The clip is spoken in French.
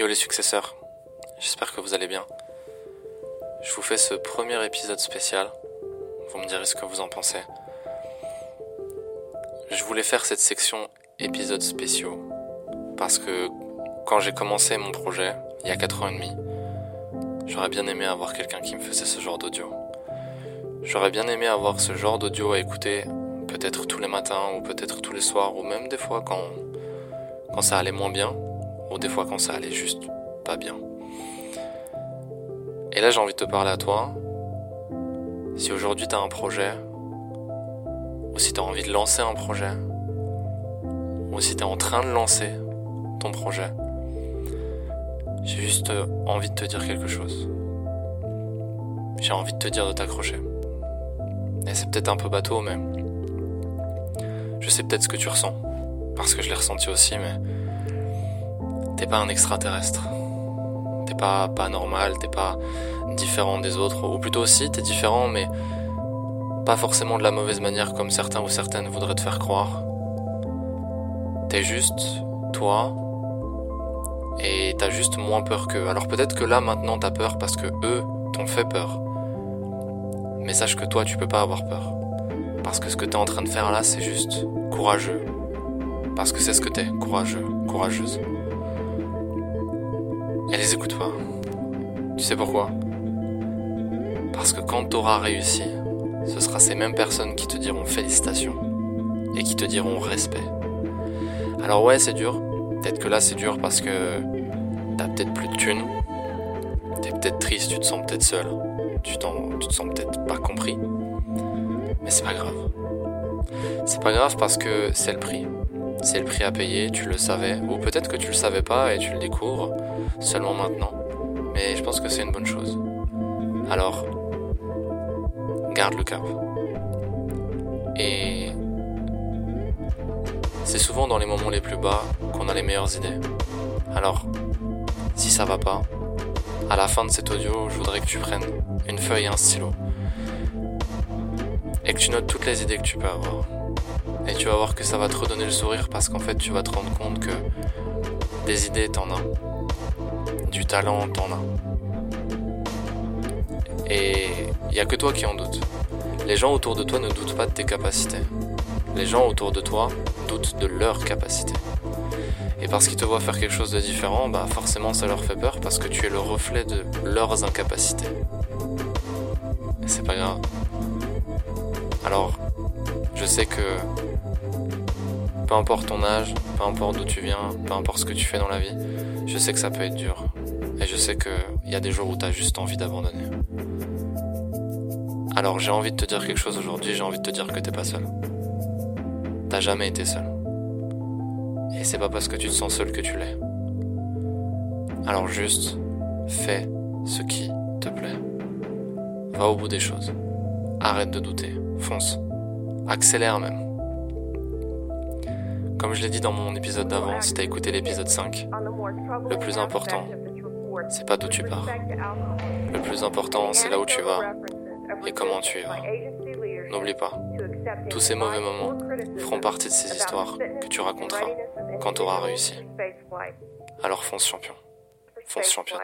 Yo les successeurs, j'espère que vous allez bien. Je vous fais ce premier épisode spécial. Vous me direz ce que vous en pensez. Je voulais faire cette section épisodes spéciaux parce que quand j'ai commencé mon projet, il y a 4 ans et demi, j'aurais bien aimé avoir quelqu'un qui me faisait ce genre d'audio. J'aurais bien aimé avoir ce genre d'audio à écouter peut-être tous les matins ou peut-être tous les soirs ou même des fois quand, quand ça allait moins bien ou des fois quand ça allait juste pas bien. Et là j'ai envie de te parler à toi. Si aujourd'hui tu as un projet, ou si tu as envie de lancer un projet, ou si tu es en train de lancer ton projet, j'ai juste envie de te dire quelque chose. J'ai envie de te dire de t'accrocher. Et c'est peut-être un peu bateau, mais je sais peut-être ce que tu ressens, parce que je l'ai ressenti aussi, mais t'es pas un extraterrestre. T'es pas pas normal, t'es pas différent des autres, ou plutôt aussi t'es différent, mais pas forcément de la mauvaise manière comme certains ou certaines voudraient te faire croire. T'es juste toi, et t'as juste moins peur qu'eux. Alors peut-être que là maintenant t'as peur parce que eux t'ont fait peur. Mais sache que toi tu peux pas avoir peur. Parce que ce que t'es en train de faire là c'est juste courageux. Parce que c'est ce que t'es, courageux, courageuse. Et les écoute pas. Tu sais pourquoi? Parce que quand t'auras réussi, ce sera ces mêmes personnes qui te diront félicitations et qui te diront respect. Alors ouais, c'est dur. Peut-être que là c'est dur parce que t'as peut-être plus de thunes. T'es peut-être triste, tu te sens peut-être seul. Tu, tu te sens peut-être pas compris. Mais c'est pas grave. C'est pas grave parce que c'est le prix. C'est le prix à payer, tu le savais. Ou peut-être que tu le savais pas et tu le découvres seulement maintenant. Mais je pense que c'est une bonne chose. Alors, garde le cap. Et c'est souvent dans les moments les plus bas qu'on a les meilleures idées. Alors, si ça va pas, à la fin de cet audio, je voudrais que tu prennes une feuille et un stylo. Et que tu notes toutes les idées que tu peux avoir. Et tu vas voir que ça va te redonner le sourire parce qu'en fait, tu vas te rendre compte que des idées, t'en as. Du talent, t'en as. Et il n'y a que toi qui en doute. Les gens autour de toi ne doutent pas de tes capacités. Les gens autour de toi doutent de leurs capacités. Et parce qu'ils te voient faire quelque chose de différent, bah forcément ça leur fait peur parce que tu es le reflet de leurs incapacités. C'est pas grave. Alors, je sais que peu importe ton âge, peu importe d'où tu viens, peu importe ce que tu fais dans la vie, je sais que ça peut être dur. Et je sais qu'il y a des jours où tu as juste envie d'abandonner. Alors j'ai envie de te dire quelque chose aujourd'hui, j'ai envie de te dire que t'es pas seul. T'as jamais été seul. Et c'est pas parce que tu te sens seul que tu l'es. Alors juste, fais ce qui te plaît. Va au bout des choses. Arrête de douter. Fonce. Accélère même. Comme je l'ai dit dans mon épisode d'avant, si t'as écouté l'épisode 5, le plus important, c'est pas d'où tu pars. Le plus important, c'est là où tu vas et comment tu y vas. N'oublie pas, tous ces mauvais moments feront partie de ces histoires que tu raconteras quand tu auras réussi. Alors fonce champion. Fonce championne.